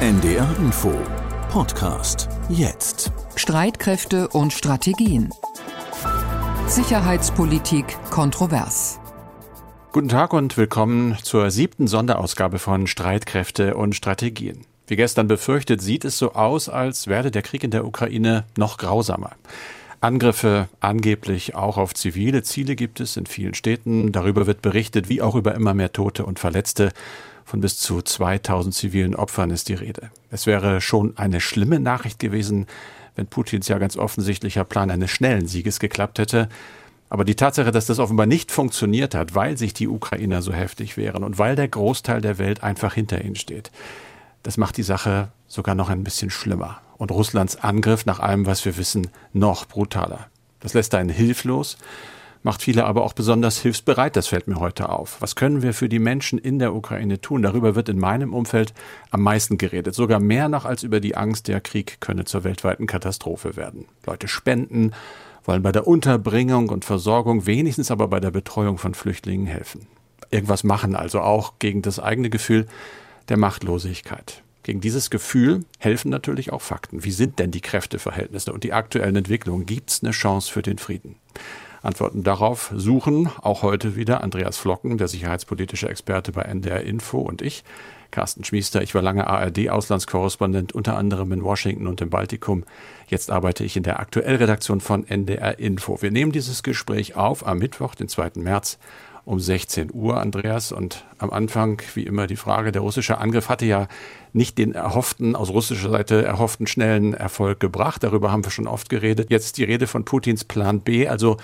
NDR Info Podcast jetzt. Streitkräfte und Strategien. Sicherheitspolitik kontrovers. Guten Tag und willkommen zur siebten Sonderausgabe von Streitkräfte und Strategien. Wie gestern befürchtet, sieht es so aus, als werde der Krieg in der Ukraine noch grausamer. Angriffe angeblich auch auf zivile Ziele gibt es in vielen Städten. Darüber wird berichtet, wie auch über immer mehr Tote und Verletzte. Von bis zu 2000 zivilen Opfern ist die Rede. Es wäre schon eine schlimme Nachricht gewesen, wenn Putins ja ganz offensichtlicher Plan eines schnellen Sieges geklappt hätte. Aber die Tatsache, dass das offenbar nicht funktioniert hat, weil sich die Ukrainer so heftig wehren und weil der Großteil der Welt einfach hinter ihnen steht, das macht die Sache sogar noch ein bisschen schlimmer. Und Russlands Angriff, nach allem, was wir wissen, noch brutaler. Das lässt einen hilflos macht viele aber auch besonders hilfsbereit. Das fällt mir heute auf. Was können wir für die Menschen in der Ukraine tun? Darüber wird in meinem Umfeld am meisten geredet. Sogar mehr noch als über die Angst, der Krieg könne zur weltweiten Katastrophe werden. Leute spenden, wollen bei der Unterbringung und Versorgung, wenigstens aber bei der Betreuung von Flüchtlingen helfen. Irgendwas machen also auch gegen das eigene Gefühl der Machtlosigkeit. Gegen dieses Gefühl helfen natürlich auch Fakten. Wie sind denn die Kräfteverhältnisse und die aktuellen Entwicklungen? Gibt es eine Chance für den Frieden? Antworten darauf suchen auch heute wieder Andreas Flocken, der sicherheitspolitische Experte bei NDR Info und ich. Carsten Schmiester, ich war lange ARD-Auslandskorrespondent, unter anderem in Washington und im Baltikum. Jetzt arbeite ich in der Aktuellredaktion von NDR Info. Wir nehmen dieses Gespräch auf am Mittwoch, den 2. März um 16 Uhr, Andreas. Und am Anfang, wie immer, die Frage, der russische Angriff hatte ja nicht den erhofften, aus russischer Seite erhofften schnellen Erfolg gebracht. Darüber haben wir schon oft geredet. Jetzt die Rede von Putins Plan B, also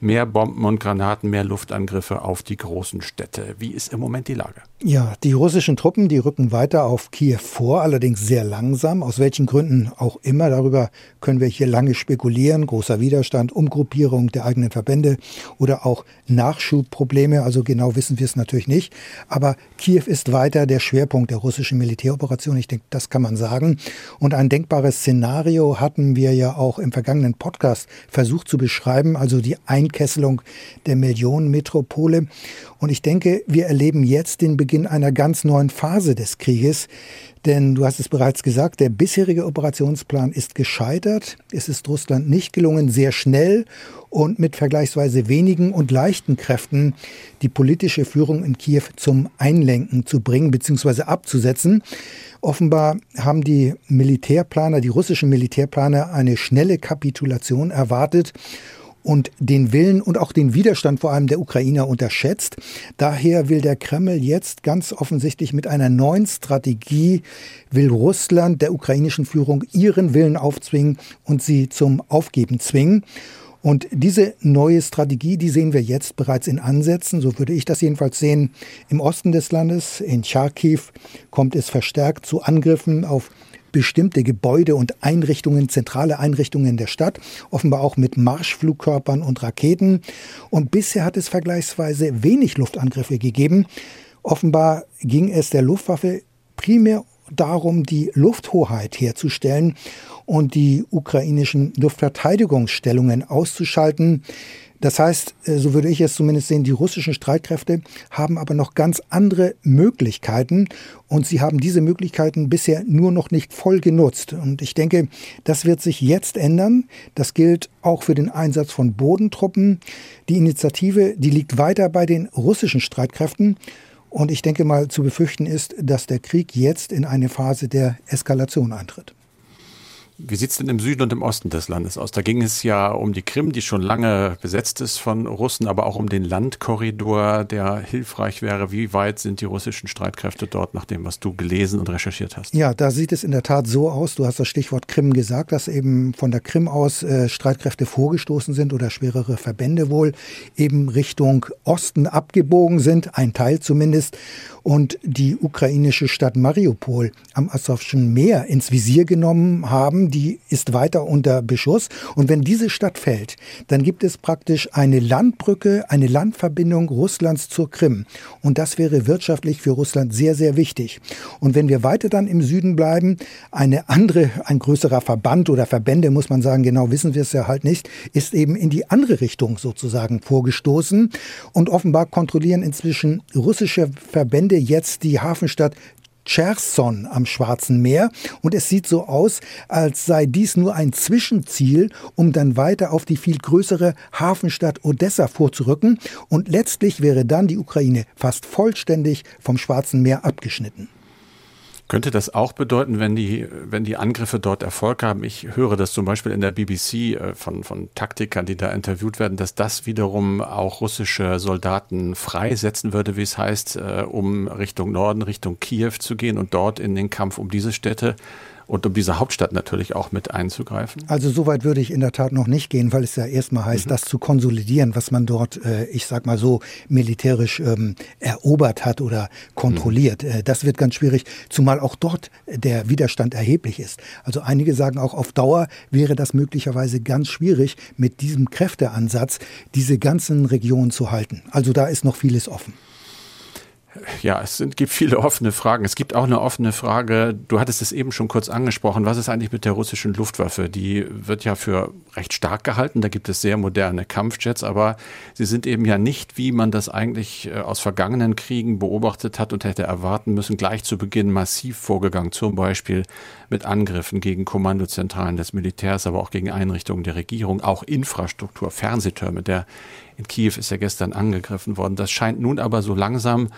mehr Bomben und Granaten, mehr Luftangriffe auf die großen Städte. Wie ist im Moment die Lage? Ja, die russischen Truppen, die rücken weiter auf Kiew vor, allerdings sehr langsam. Aus welchen Gründen auch immer. Darüber können wir hier lange spekulieren. Großer Widerstand, Umgruppierung der eigenen Verbände oder auch Nachschubprobleme. Also genau wissen wir es natürlich nicht. Aber Kiew ist weiter der Schwerpunkt der russischen Militäroperation. Ich denke, das kann man sagen. Und ein denkbares Szenario hatten wir ja auch im vergangenen Podcast versucht zu beschreiben. Also die Einkesselung der Millionenmetropole. Und ich denke, wir erleben jetzt den Beginn einer ganz neuen Phase des Krieges. Denn du hast es bereits gesagt, der bisherige Operationsplan ist gescheitert. Es ist Russland nicht gelungen, sehr schnell und mit vergleichsweise wenigen und leichten Kräften die politische Führung in Kiew zum Einlenken zu bringen bzw. abzusetzen. Offenbar haben die Militärplaner, die russischen Militärplaner eine schnelle Kapitulation erwartet und den Willen und auch den Widerstand vor allem der Ukrainer unterschätzt. Daher will der Kreml jetzt ganz offensichtlich mit einer neuen Strategie, will Russland der ukrainischen Führung ihren Willen aufzwingen und sie zum Aufgeben zwingen. Und diese neue Strategie, die sehen wir jetzt bereits in Ansätzen, so würde ich das jedenfalls sehen. Im Osten des Landes, in Charkiw, kommt es verstärkt zu Angriffen auf bestimmte Gebäude und Einrichtungen, zentrale Einrichtungen der Stadt, offenbar auch mit Marschflugkörpern und Raketen. Und bisher hat es vergleichsweise wenig Luftangriffe gegeben. Offenbar ging es der Luftwaffe primär darum, die Lufthoheit herzustellen und die ukrainischen Luftverteidigungsstellungen auszuschalten. Das heißt, äh, so würde ich es zumindest sehen, die russischen Streitkräfte haben aber noch ganz andere Möglichkeiten und sie haben diese Möglichkeiten bisher nur noch nicht voll genutzt. Und ich denke, das wird sich jetzt ändern. Das gilt auch für den Einsatz von Bodentruppen. Die Initiative, die liegt weiter bei den russischen Streitkräften. Und ich denke mal, zu befürchten ist, dass der Krieg jetzt in eine Phase der Eskalation eintritt. Wie sieht es denn im Süden und im Osten des Landes aus? Da ging es ja um die Krim, die schon lange besetzt ist von Russen, aber auch um den Landkorridor, der hilfreich wäre. Wie weit sind die russischen Streitkräfte dort, nach dem, was du gelesen und recherchiert hast? Ja, da sieht es in der Tat so aus. Du hast das Stichwort Krim gesagt, dass eben von der Krim aus äh, Streitkräfte vorgestoßen sind oder schwerere Verbände wohl eben Richtung Osten abgebogen sind, ein Teil zumindest und die ukrainische Stadt Mariupol am Asowschen Meer ins Visier genommen haben. Die ist weiter unter Beschuss. Und wenn diese Stadt fällt, dann gibt es praktisch eine Landbrücke, eine Landverbindung Russlands zur Krim. Und das wäre wirtschaftlich für Russland sehr, sehr wichtig. Und wenn wir weiter dann im Süden bleiben, eine andere, ein größerer Verband oder Verbände, muss man sagen, genau wissen wir es ja halt nicht, ist eben in die andere Richtung sozusagen vorgestoßen. Und offenbar kontrollieren inzwischen russische Verbände jetzt die Hafenstadt Cherson am Schwarzen Meer. Und es sieht so aus, als sei dies nur ein Zwischenziel, um dann weiter auf die viel größere Hafenstadt Odessa vorzurücken. Und letztlich wäre dann die Ukraine fast vollständig vom Schwarzen Meer abgeschnitten. Könnte das auch bedeuten, wenn die, wenn die Angriffe dort Erfolg haben? Ich höre das zum Beispiel in der BBC äh, von, von Taktikern, die da interviewt werden, dass das wiederum auch russische Soldaten freisetzen würde, wie es heißt, äh, um Richtung Norden, Richtung Kiew zu gehen und dort in den Kampf um diese Städte und um diese Hauptstadt natürlich auch mit einzugreifen? Also so weit würde ich in der Tat noch nicht gehen, weil es ja erstmal heißt, mhm. das zu konsolidieren, was man dort, äh, ich sag mal so, militärisch ähm, erobert hat oder kontrolliert. Mhm. Äh, das wird ganz schwierig, zumal auch dort der Widerstand erheblich ist. Also einige sagen auch, auf Dauer wäre das möglicherweise ganz schwierig, mit diesem Kräfteansatz diese ganzen Regionen zu halten. Also da ist noch vieles offen ja, es sind, gibt viele offene Fragen. Es gibt auch eine offene Frage, du hattest es eben schon kurz angesprochen, was ist eigentlich mit der russischen Luftwaffe? Die wird ja für recht stark gehalten, da gibt es sehr moderne Kampfjets, aber sie sind eben ja nicht, wie man das eigentlich äh, aus vergangenen Kriegen beobachtet hat und hätte erwarten müssen, gleich zu Beginn massiv vorgegangen, zum Beispiel mit Angriffen gegen Kommandozentralen des Militärs, aber auch gegen Einrichtungen der Regierung, auch Infrastruktur, Fernsehtürme, der in Kiew ist ja gestern angegriffen worden. Das scheint nun aber so langsam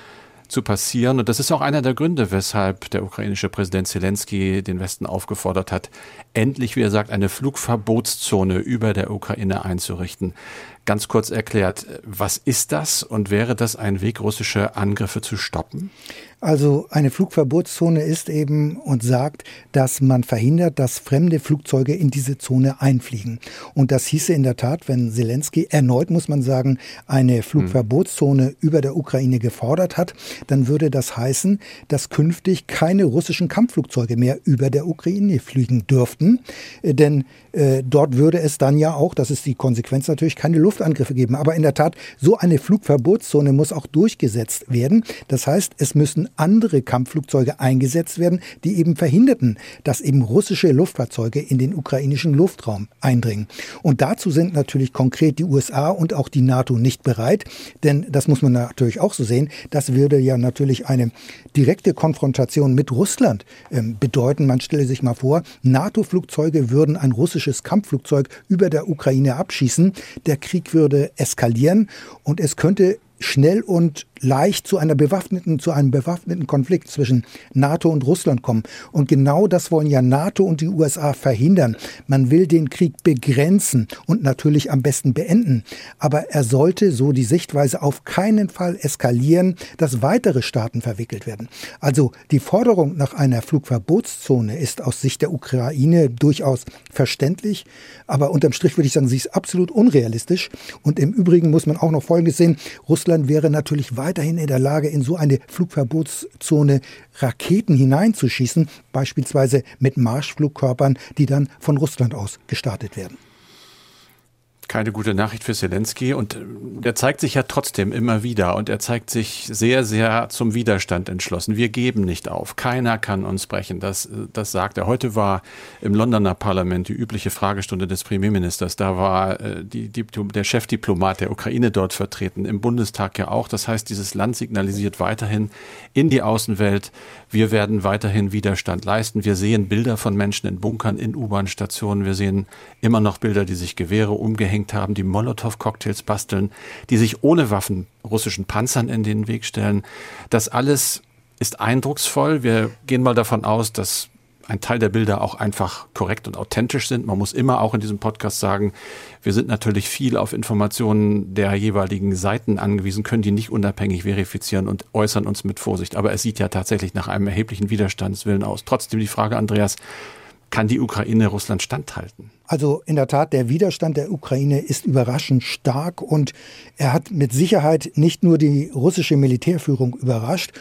zu passieren. Und das ist auch einer der Gründe, weshalb der ukrainische Präsident Zelensky den Westen aufgefordert hat, endlich, wie er sagt, eine Flugverbotszone über der Ukraine einzurichten. Ganz kurz erklärt, was ist das und wäre das ein Weg, russische Angriffe zu stoppen? Also eine Flugverbotszone ist eben und sagt, dass man verhindert, dass fremde Flugzeuge in diese Zone einfliegen. Und das hieße in der Tat, wenn Zelensky erneut, muss man sagen, eine Flugverbotszone mhm. über der Ukraine gefordert hat, dann würde das heißen, dass künftig keine russischen Kampfflugzeuge mehr über der Ukraine fliegen dürften. Denn äh, dort würde es dann ja auch, das ist die Konsequenz natürlich, keine Luftangriffe geben. Aber in der Tat, so eine Flugverbotszone muss auch durchgesetzt werden. Das heißt, es müssen andere Kampfflugzeuge eingesetzt werden, die eben verhinderten, dass eben russische Luftfahrzeuge in den ukrainischen Luftraum eindringen. Und dazu sind natürlich konkret die USA und auch die NATO nicht bereit, denn das muss man natürlich auch so sehen, das würde ja natürlich eine direkte Konfrontation mit Russland ähm, bedeuten. Man stelle sich mal vor, NATO-Flugzeuge würden ein russisches Kampfflugzeug über der Ukraine abschießen. Der Krieg würde eskalieren und es könnte schnell und leicht zu einer bewaffneten, zu einem bewaffneten Konflikt zwischen NATO und Russland kommen. Und genau das wollen ja NATO und die USA verhindern. Man will den Krieg begrenzen und natürlich am besten beenden. Aber er sollte, so die Sichtweise, auf keinen Fall eskalieren, dass weitere Staaten verwickelt werden. Also die Forderung nach einer Flugverbotszone ist aus Sicht der Ukraine durchaus verständlich. Aber unterm Strich würde ich sagen, sie ist absolut unrealistisch. Und im Übrigen muss man auch noch Folgendes sehen. Russland wäre natürlich weiter weiterhin in der Lage, in so eine Flugverbotszone Raketen hineinzuschießen, beispielsweise mit Marschflugkörpern, die dann von Russland aus gestartet werden keine gute Nachricht für Zelensky und äh, der zeigt sich ja trotzdem immer wieder und er zeigt sich sehr, sehr zum Widerstand entschlossen. Wir geben nicht auf. Keiner kann uns brechen. Das, äh, das sagt er. Heute war im Londoner Parlament die übliche Fragestunde des Premierministers. Da war äh, die, die, der Chefdiplomat der Ukraine dort vertreten, im Bundestag ja auch. Das heißt, dieses Land signalisiert weiterhin in die Außenwelt, wir werden weiterhin Widerstand leisten. Wir sehen Bilder von Menschen in Bunkern, in U-Bahn-Stationen. Wir sehen immer noch Bilder, die sich Gewehre umgehängt aufgehängt haben, die Molotow-Cocktails basteln, die sich ohne Waffen russischen Panzern in den Weg stellen. Das alles ist eindrucksvoll. Wir gehen mal davon aus, dass ein Teil der Bilder auch einfach korrekt und authentisch sind. Man muss immer auch in diesem Podcast sagen, wir sind natürlich viel auf Informationen der jeweiligen Seiten angewiesen, können die nicht unabhängig verifizieren und äußern uns mit Vorsicht. Aber es sieht ja tatsächlich nach einem erheblichen Widerstandswillen aus. Trotzdem die Frage, Andreas, kann die Ukraine Russland standhalten? Also in der Tat, der Widerstand der Ukraine ist überraschend stark und er hat mit Sicherheit nicht nur die russische Militärführung überrascht.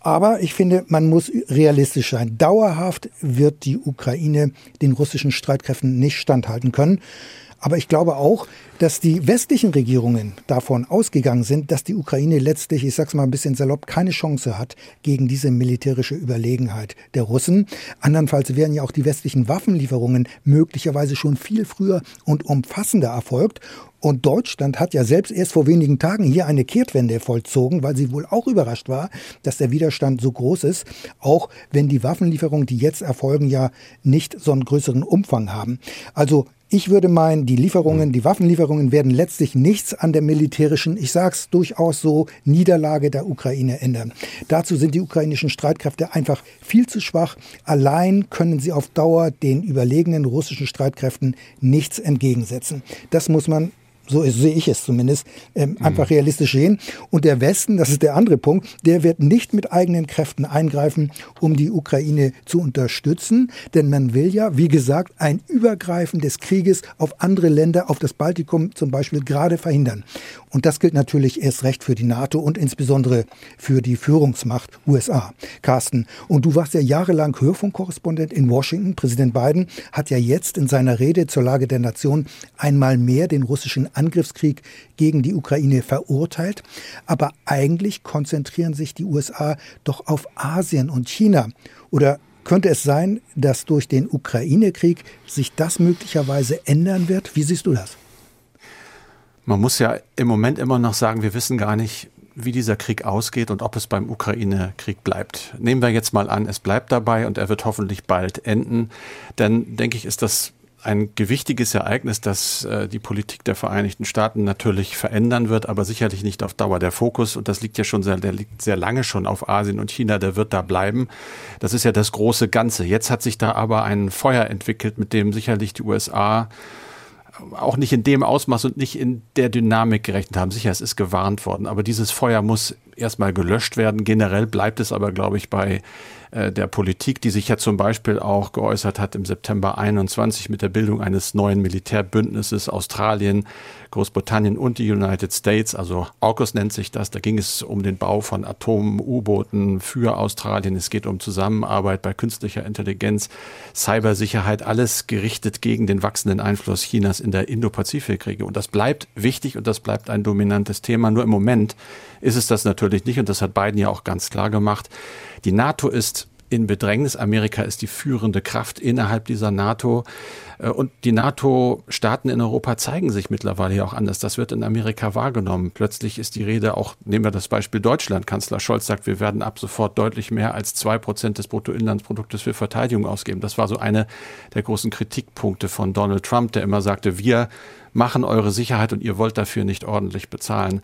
Aber ich finde, man muss realistisch sein. Dauerhaft wird die Ukraine den russischen Streitkräften nicht standhalten können. Aber ich glaube auch, dass die westlichen Regierungen davon ausgegangen sind, dass die Ukraine letztlich, ich sag's mal ein bisschen salopp, keine Chance hat gegen diese militärische Überlegenheit der Russen. Andernfalls wären ja auch die westlichen Waffenlieferungen möglicherweise schon viel früher und umfassender erfolgt. Und Deutschland hat ja selbst erst vor wenigen Tagen hier eine Kehrtwende vollzogen, weil sie wohl auch überrascht war, dass der Widerstand so groß ist, auch wenn die Waffenlieferungen, die jetzt erfolgen, ja nicht so einen größeren Umfang haben. Also ich würde meinen, die Lieferungen, die Waffenlieferungen werden letztlich nichts an der militärischen, ich sage es durchaus so, Niederlage der Ukraine ändern. Dazu sind die ukrainischen Streitkräfte einfach viel zu schwach. Allein können sie auf Dauer den überlegenen russischen Streitkräften nichts entgegensetzen. Das muss man so sehe ich es zumindest, ähm, mhm. einfach realistisch sehen. Und der Westen, das ist der andere Punkt, der wird nicht mit eigenen Kräften eingreifen, um die Ukraine zu unterstützen. Denn man will ja, wie gesagt, ein Übergreifen des Krieges auf andere Länder, auf das Baltikum zum Beispiel, gerade verhindern. Und das gilt natürlich erst recht für die NATO und insbesondere für die Führungsmacht USA. Carsten, und du warst ja jahrelang Hörfunkkorrespondent in Washington. Präsident Biden hat ja jetzt in seiner Rede zur Lage der Nation einmal mehr den russischen Angriffskrieg gegen die Ukraine verurteilt. Aber eigentlich konzentrieren sich die USA doch auf Asien und China. Oder könnte es sein, dass durch den Ukraine-Krieg sich das möglicherweise ändern wird? Wie siehst du das? Man muss ja im Moment immer noch sagen, wir wissen gar nicht, wie dieser Krieg ausgeht und ob es beim Ukraine-Krieg bleibt. Nehmen wir jetzt mal an, es bleibt dabei und er wird hoffentlich bald enden. Dann denke ich, ist das ein gewichtiges Ereignis, das äh, die Politik der Vereinigten Staaten natürlich verändern wird, aber sicherlich nicht auf Dauer. Der Fokus, und das liegt ja schon sehr, der liegt sehr lange schon auf Asien und China, der wird da bleiben. Das ist ja das große Ganze. Jetzt hat sich da aber ein Feuer entwickelt, mit dem sicherlich die USA auch nicht in dem Ausmaß und nicht in der Dynamik gerechnet haben. Sicher, es ist gewarnt worden, aber dieses Feuer muss erstmal gelöscht werden. Generell bleibt es aber, glaube ich, bei äh, der Politik, die sich ja zum Beispiel auch geäußert hat im September 21 mit der Bildung eines neuen Militärbündnisses Australien, Großbritannien und die United States, also AUKUS nennt sich das. Da ging es um den Bau von Atom-U-Booten für Australien. Es geht um Zusammenarbeit bei künstlicher Intelligenz, Cybersicherheit, alles gerichtet gegen den wachsenden Einfluss Chinas in der Indo-Pazifik-Region. Und das bleibt wichtig und das bleibt ein dominantes Thema. Nur im Moment ist es das natürlich nicht und das hat Biden ja auch ganz klar gemacht. Die NATO ist in Bedrängnis. Amerika ist die führende Kraft innerhalb dieser NATO. Äh, und die NATO-Staaten in Europa zeigen sich mittlerweile ja auch anders. Das wird in Amerika wahrgenommen. Plötzlich ist die Rede auch, nehmen wir das Beispiel Deutschland. Kanzler Scholz sagt, wir werden ab sofort deutlich mehr als zwei Prozent des Bruttoinlandsproduktes für Verteidigung ausgeben. Das war so eine der großen Kritikpunkte von Donald Trump, der immer sagte, wir machen eure Sicherheit und ihr wollt dafür nicht ordentlich bezahlen.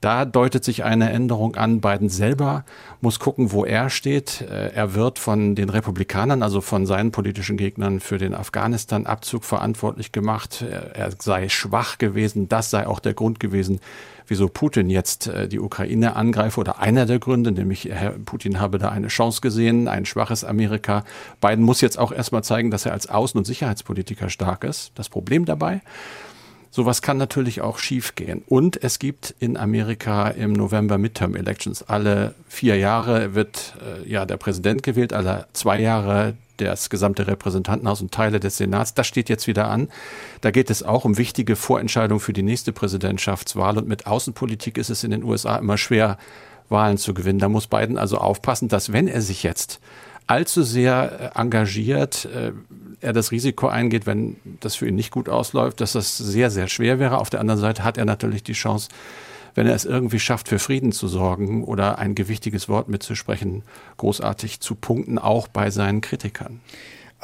Da deutet sich eine Änderung an. Biden selber muss gucken, wo er steht. Äh, er wird von den Republikanern, also von seinen politischen Gegnern für den Afghanistan-Abzug verantwortlich gemacht. Er sei schwach gewesen. Das sei auch der Grund gewesen, wieso Putin jetzt äh, die Ukraine angreife oder einer der Gründe, nämlich Herr Putin habe da eine Chance gesehen, ein schwaches Amerika. Biden muss jetzt auch erstmal zeigen, dass er als Außen- und Sicherheitspolitiker stark ist. Das Problem dabei, Sowas kann natürlich auch schiefgehen. Und es gibt in Amerika im November Midterm Elections. Alle vier Jahre wird äh, ja der Präsident gewählt, alle zwei Jahre das gesamte Repräsentantenhaus und Teile des Senats. Das steht jetzt wieder an. Da geht es auch um wichtige Vorentscheidungen für die nächste Präsidentschaftswahl. Und mit Außenpolitik ist es in den USA immer schwer, Wahlen zu gewinnen. Da muss Biden also aufpassen, dass wenn er sich jetzt allzu sehr äh, engagiert, äh, er das Risiko eingeht, wenn das für ihn nicht gut ausläuft, dass das sehr, sehr schwer wäre. Auf der anderen Seite hat er natürlich die Chance, wenn er es irgendwie schafft, für Frieden zu sorgen oder ein gewichtiges Wort mitzusprechen, großartig zu punkten, auch bei seinen Kritikern.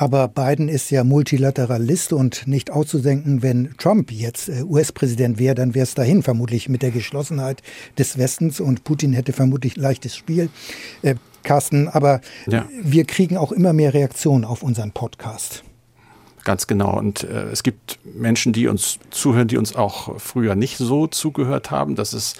Aber Biden ist ja Multilateralist und nicht auszudenken, wenn Trump jetzt äh, US-Präsident wäre, dann wäre es dahin vermutlich mit der Geschlossenheit des Westens und Putin hätte vermutlich leichtes Spiel. Carsten, aber ja. wir kriegen auch immer mehr Reaktionen auf unseren Podcast. Ganz genau. Und äh, es gibt Menschen, die uns zuhören, die uns auch früher nicht so zugehört haben. Das ist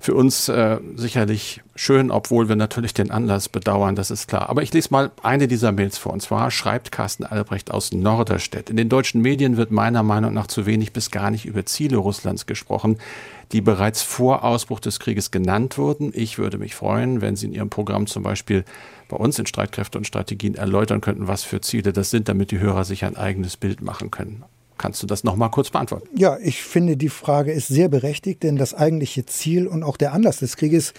für uns äh, sicherlich schön, obwohl wir natürlich den Anlass bedauern, das ist klar. Aber ich lese mal eine dieser Mails vor. Und zwar schreibt Carsten Albrecht aus Norderstedt. In den deutschen Medien wird meiner Meinung nach zu wenig bis gar nicht über Ziele Russlands gesprochen, die bereits vor Ausbruch des Krieges genannt wurden. Ich würde mich freuen, wenn Sie in Ihrem Programm zum Beispiel bei uns in Streitkräfte und Strategien erläutern könnten, was für Ziele das sind, damit die Hörer sich ein eigenes Bild machen können. Kannst du das noch mal kurz beantworten? Ja, ich finde, die Frage ist sehr berechtigt, denn das eigentliche Ziel und auch der Anlass des Krieges,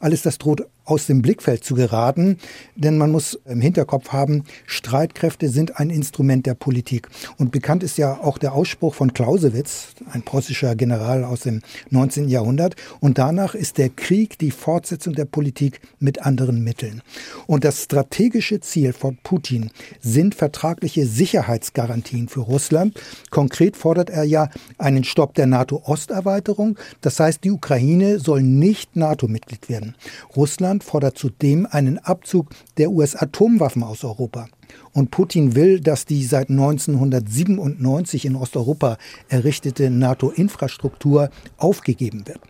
alles das droht aus dem Blickfeld zu geraten. Denn man muss im Hinterkopf haben, Streitkräfte sind ein Instrument der Politik. Und bekannt ist ja auch der Ausspruch von Clausewitz, ein preußischer General aus dem 19. Jahrhundert. Und danach ist der Krieg die Fortsetzung der Politik mit anderen Mitteln. Und das strategische Ziel von Putin sind vertragliche Sicherheitsgarantien für Russland. Konkret fordert er ja einen Stopp der NATO-Osterweiterung. Das heißt, die Ukraine soll nicht NATO-Mitglied werden. Russland fordert zudem einen Abzug der US-Atomwaffen aus Europa. Und Putin will, dass die seit 1997 in Osteuropa errichtete NATO-Infrastruktur aufgegeben wird.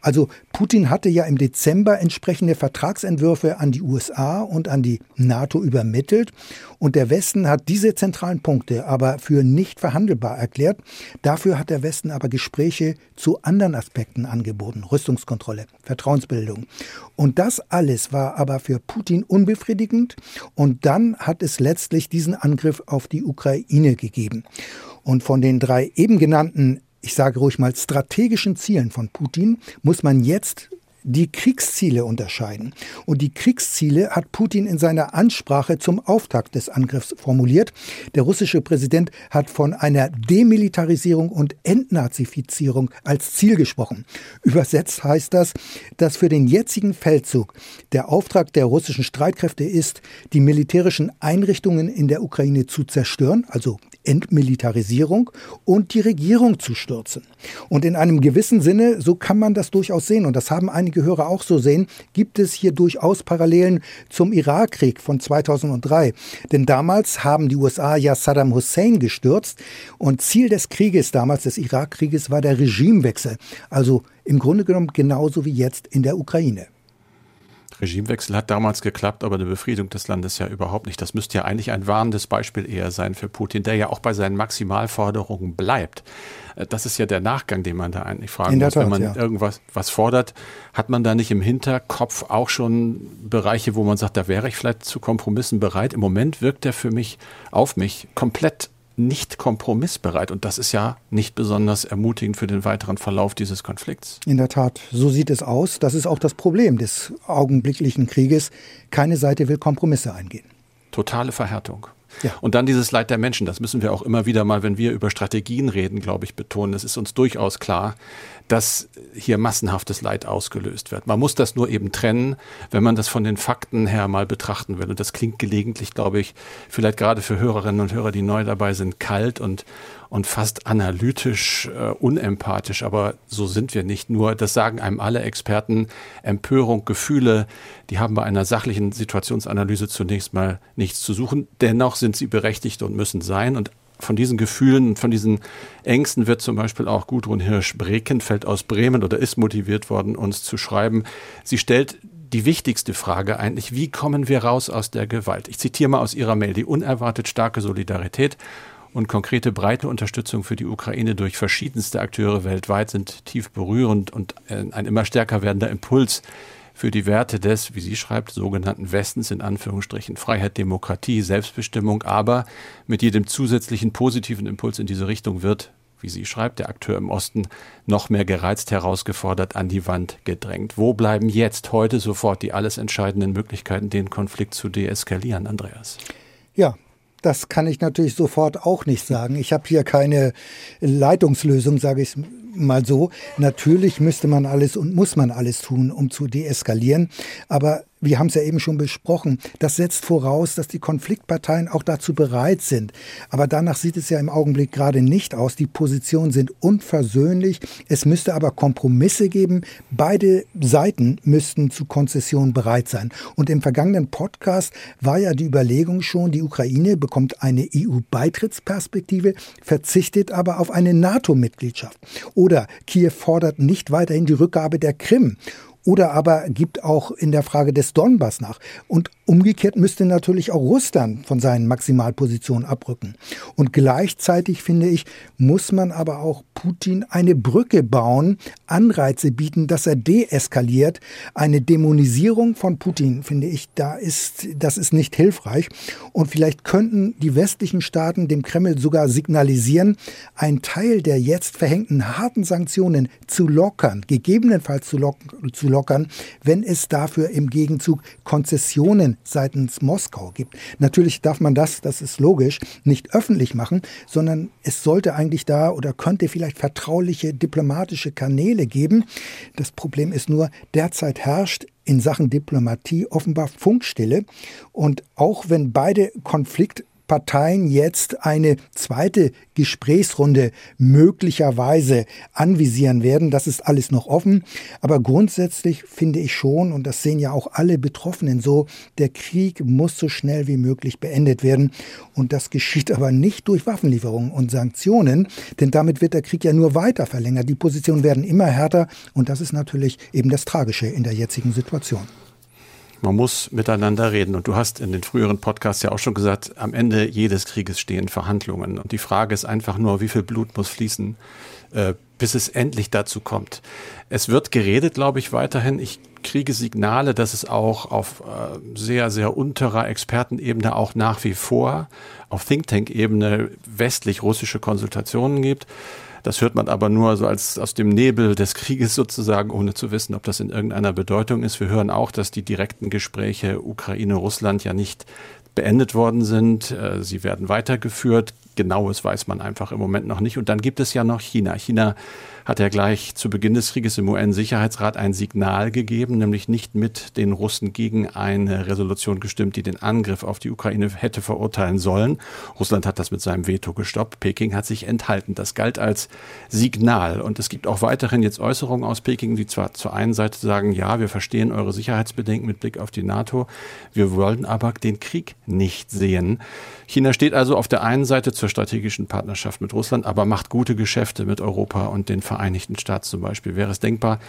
Also Putin hatte ja im Dezember entsprechende Vertragsentwürfe an die USA und an die NATO übermittelt. Und der Westen hat diese zentralen Punkte aber für nicht verhandelbar erklärt. Dafür hat der Westen aber Gespräche zu anderen Aspekten angeboten. Rüstungskontrolle, Vertrauensbildung. Und das alles war aber für Putin unbefriedigend. Und dann hat es letztlich diesen Angriff auf die Ukraine gegeben. Und von den drei eben genannten, ich sage ruhig mal, strategischen Zielen von Putin muss man jetzt die Kriegsziele unterscheiden. Und die Kriegsziele hat Putin in seiner Ansprache zum Auftakt des Angriffs formuliert. Der russische Präsident hat von einer Demilitarisierung und Entnazifizierung als Ziel gesprochen. Übersetzt heißt das, dass für den jetzigen Feldzug der Auftrag der russischen Streitkräfte ist, die militärischen Einrichtungen in der Ukraine zu zerstören, also Entmilitarisierung und die Regierung zu stürzen. Und in einem gewissen Sinne, so kann man das durchaus sehen, und das haben einige Hörer auch so sehen, gibt es hier durchaus Parallelen zum Irakkrieg von 2003. Denn damals haben die USA ja Saddam Hussein gestürzt und Ziel des Krieges damals, des Irakkrieges, war der Regimewechsel. Also im Grunde genommen genauso wie jetzt in der Ukraine. Regimewechsel hat damals geklappt, aber eine Befriedung des Landes ja überhaupt nicht. Das müsste ja eigentlich ein warnendes Beispiel eher sein für Putin, der ja auch bei seinen Maximalforderungen bleibt. Äh, das ist ja der Nachgang, den man da eigentlich fragen muss. Tat, Wenn man ja. irgendwas was fordert, hat man da nicht im Hinterkopf auch schon Bereiche, wo man sagt, da wäre ich vielleicht zu Kompromissen bereit. Im Moment wirkt er für mich auf mich komplett nicht kompromissbereit. Und das ist ja nicht besonders ermutigend für den weiteren Verlauf dieses Konflikts. In der Tat, so sieht es aus. Das ist auch das Problem des augenblicklichen Krieges. Keine Seite will Kompromisse eingehen. Totale Verhärtung. Ja. Und dann dieses Leid der Menschen, das müssen wir auch immer wieder mal, wenn wir über Strategien reden, glaube ich, betonen. Es ist uns durchaus klar, dass hier massenhaftes Leid ausgelöst wird. Man muss das nur eben trennen, wenn man das von den Fakten her mal betrachten will. Und das klingt gelegentlich, glaube ich, vielleicht gerade für Hörerinnen und Hörer, die neu dabei sind, kalt und, und fast analytisch, äh, unempathisch. Aber so sind wir nicht nur. Das sagen einem alle Experten. Empörung, Gefühle, die haben bei einer sachlichen Situationsanalyse zunächst mal nichts zu suchen. Dennoch sind sie berechtigt und müssen sein. Und von diesen Gefühlen, von diesen Ängsten wird zum Beispiel auch Gudrun Hirsch-Brekenfeld aus Bremen oder ist motiviert worden, uns zu schreiben. Sie stellt die wichtigste Frage eigentlich, wie kommen wir raus aus der Gewalt? Ich zitiere mal aus ihrer Mail, die unerwartet starke Solidarität und konkrete breite Unterstützung für die Ukraine durch verschiedenste Akteure weltweit sind tief berührend und ein immer stärker werdender Impuls für die Werte des, wie sie schreibt, sogenannten Westens in Anführungsstrichen Freiheit, Demokratie, Selbstbestimmung, aber mit jedem zusätzlichen positiven Impuls in diese Richtung wird, wie sie schreibt, der Akteur im Osten noch mehr gereizt, herausgefordert, an die Wand gedrängt. Wo bleiben jetzt, heute sofort die alles entscheidenden Möglichkeiten, den Konflikt zu deeskalieren, Andreas? Ja, das kann ich natürlich sofort auch nicht sagen. Ich habe hier keine Leitungslösung, sage ich mal so. Natürlich müsste man alles und muss man alles tun, um zu deeskalieren. Aber wir haben es ja eben schon besprochen, das setzt voraus, dass die Konfliktparteien auch dazu bereit sind. Aber danach sieht es ja im Augenblick gerade nicht aus. Die Positionen sind unversöhnlich. Es müsste aber Kompromisse geben. Beide Seiten müssten zu Konzessionen bereit sein. Und im vergangenen Podcast war ja die Überlegung schon, die Ukraine bekommt eine EU-Beitrittsperspektive, verzichtet aber auf eine NATO-Mitgliedschaft. Oder Kiew fordert nicht weiterhin die Rückgabe der Krim oder aber gibt auch in der Frage des Donbass nach. Und Umgekehrt müsste natürlich auch Russland von seinen Maximalpositionen abrücken. Und gleichzeitig, finde ich, muss man aber auch Putin eine Brücke bauen, Anreize bieten, dass er deeskaliert. Eine Dämonisierung von Putin, finde ich, da ist, das ist nicht hilfreich. Und vielleicht könnten die westlichen Staaten dem Kreml sogar signalisieren, einen Teil der jetzt verhängten harten Sanktionen zu lockern, gegebenenfalls zu, lock zu lockern, wenn es dafür im Gegenzug Konzessionen seitens Moskau gibt. Natürlich darf man das, das ist logisch, nicht öffentlich machen, sondern es sollte eigentlich da oder könnte vielleicht vertrauliche diplomatische Kanäle geben. Das Problem ist nur, derzeit herrscht in Sachen Diplomatie offenbar Funkstille. Und auch wenn beide Konflikt Parteien jetzt eine zweite Gesprächsrunde möglicherweise anvisieren werden. Das ist alles noch offen. Aber grundsätzlich finde ich schon, und das sehen ja auch alle Betroffenen so, der Krieg muss so schnell wie möglich beendet werden. Und das geschieht aber nicht durch Waffenlieferungen und Sanktionen, denn damit wird der Krieg ja nur weiter verlängert. Die Positionen werden immer härter und das ist natürlich eben das Tragische in der jetzigen Situation. Man muss miteinander reden. Und du hast in den früheren Podcasts ja auch schon gesagt, am Ende jedes Krieges stehen Verhandlungen. Und die Frage ist einfach nur, wie viel Blut muss fließen, äh, bis es endlich dazu kommt. Es wird geredet, glaube ich, weiterhin. Ich kriege Signale, dass es auch auf äh, sehr, sehr unterer Expertenebene auch nach wie vor auf Think Tank-Ebene westlich-russische Konsultationen gibt. Das hört man aber nur so als aus dem Nebel des Krieges sozusagen, ohne zu wissen, ob das in irgendeiner Bedeutung ist. Wir hören auch, dass die direkten Gespräche Ukraine-Russland ja nicht beendet worden sind. Äh, sie werden weitergeführt. Genaues weiß man einfach im Moment noch nicht. Und dann gibt es ja noch China. China hat er gleich zu Beginn des Krieges im UN-Sicherheitsrat ein Signal gegeben, nämlich nicht mit den Russen gegen eine Resolution gestimmt, die den Angriff auf die Ukraine hätte verurteilen sollen. Russland hat das mit seinem Veto gestoppt. Peking hat sich enthalten. Das galt als Signal. Und es gibt auch weiterhin jetzt Äußerungen aus Peking, die zwar zur einen Seite sagen, ja, wir verstehen eure Sicherheitsbedenken mit Blick auf die NATO, wir wollen aber den Krieg nicht sehen. China steht also auf der einen Seite zur strategischen Partnerschaft mit Russland, aber macht gute Geschäfte mit Europa und den Vereinigten Staaten zum Beispiel. Wäre es denkbar,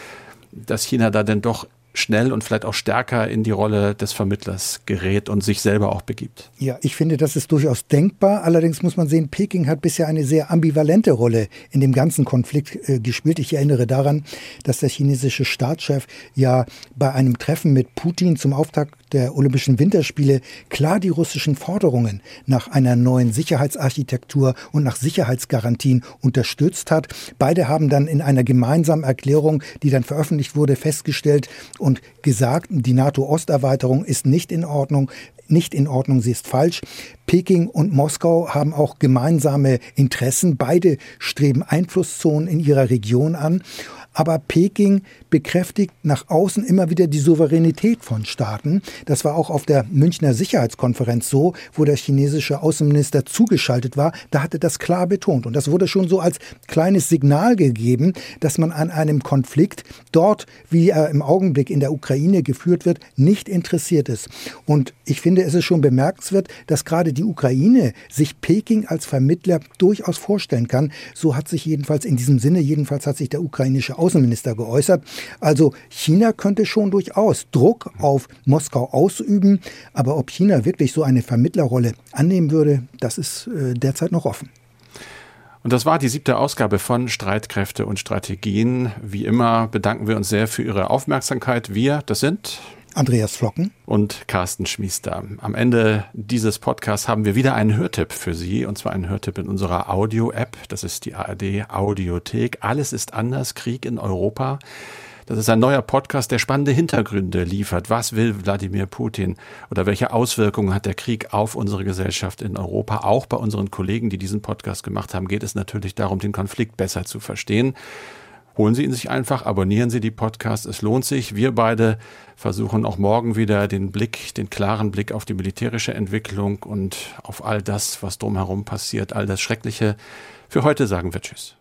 dass China da denn doch schnell und vielleicht auch stärker in die Rolle des Vermittlers gerät und sich selber auch begibt. Ja, ich finde, das ist durchaus denkbar. Allerdings muss man sehen, Peking hat bisher eine sehr ambivalente Rolle in dem ganzen Konflikt äh, gespielt. Ich erinnere daran, dass der chinesische Staatschef ja bei einem Treffen mit Putin zum Auftakt der Olympischen Winterspiele klar die russischen Forderungen nach einer neuen Sicherheitsarchitektur und nach Sicherheitsgarantien unterstützt hat. Beide haben dann in einer gemeinsamen Erklärung, die dann veröffentlicht wurde, festgestellt, und gesagt, die NATO-Osterweiterung ist nicht in Ordnung nicht in Ordnung, sie ist falsch. Peking und Moskau haben auch gemeinsame Interessen. Beide streben Einflusszonen in ihrer Region an. Aber Peking bekräftigt nach außen immer wieder die Souveränität von Staaten. Das war auch auf der Münchner Sicherheitskonferenz so, wo der chinesische Außenminister zugeschaltet war. Da hatte das klar betont. Und das wurde schon so als kleines Signal gegeben, dass man an einem Konflikt dort, wie er im Augenblick in der Ukraine geführt wird, nicht interessiert ist. Und ich finde, es ist schon bemerkenswert, dass gerade die Ukraine sich Peking als Vermittler durchaus vorstellen kann. So hat sich jedenfalls in diesem Sinne, jedenfalls hat sich der ukrainische Außenminister geäußert. Also China könnte schon durchaus Druck auf Moskau ausüben, aber ob China wirklich so eine Vermittlerrolle annehmen würde, das ist äh, derzeit noch offen. Und das war die siebte Ausgabe von Streitkräfte und Strategien. Wie immer bedanken wir uns sehr für Ihre Aufmerksamkeit. Wir, das sind Andreas Flocken und Carsten Schmiester. Am Ende dieses Podcasts haben wir wieder einen Hörtipp für Sie, und zwar einen Hörtipp in unserer Audio-App. Das ist die ARD Audiothek. Alles ist anders, Krieg in Europa. Das ist ein neuer Podcast, der spannende Hintergründe liefert. Was will Wladimir Putin oder welche Auswirkungen hat der Krieg auf unsere Gesellschaft in Europa? Auch bei unseren Kollegen, die diesen Podcast gemacht haben, geht es natürlich darum, den Konflikt besser zu verstehen. Holen Sie ihn sich einfach, abonnieren Sie die Podcasts, es lohnt sich. Wir beide versuchen auch morgen wieder den Blick, den klaren Blick auf die militärische Entwicklung und auf all das, was drumherum passiert, all das Schreckliche. Für heute sagen wir Tschüss.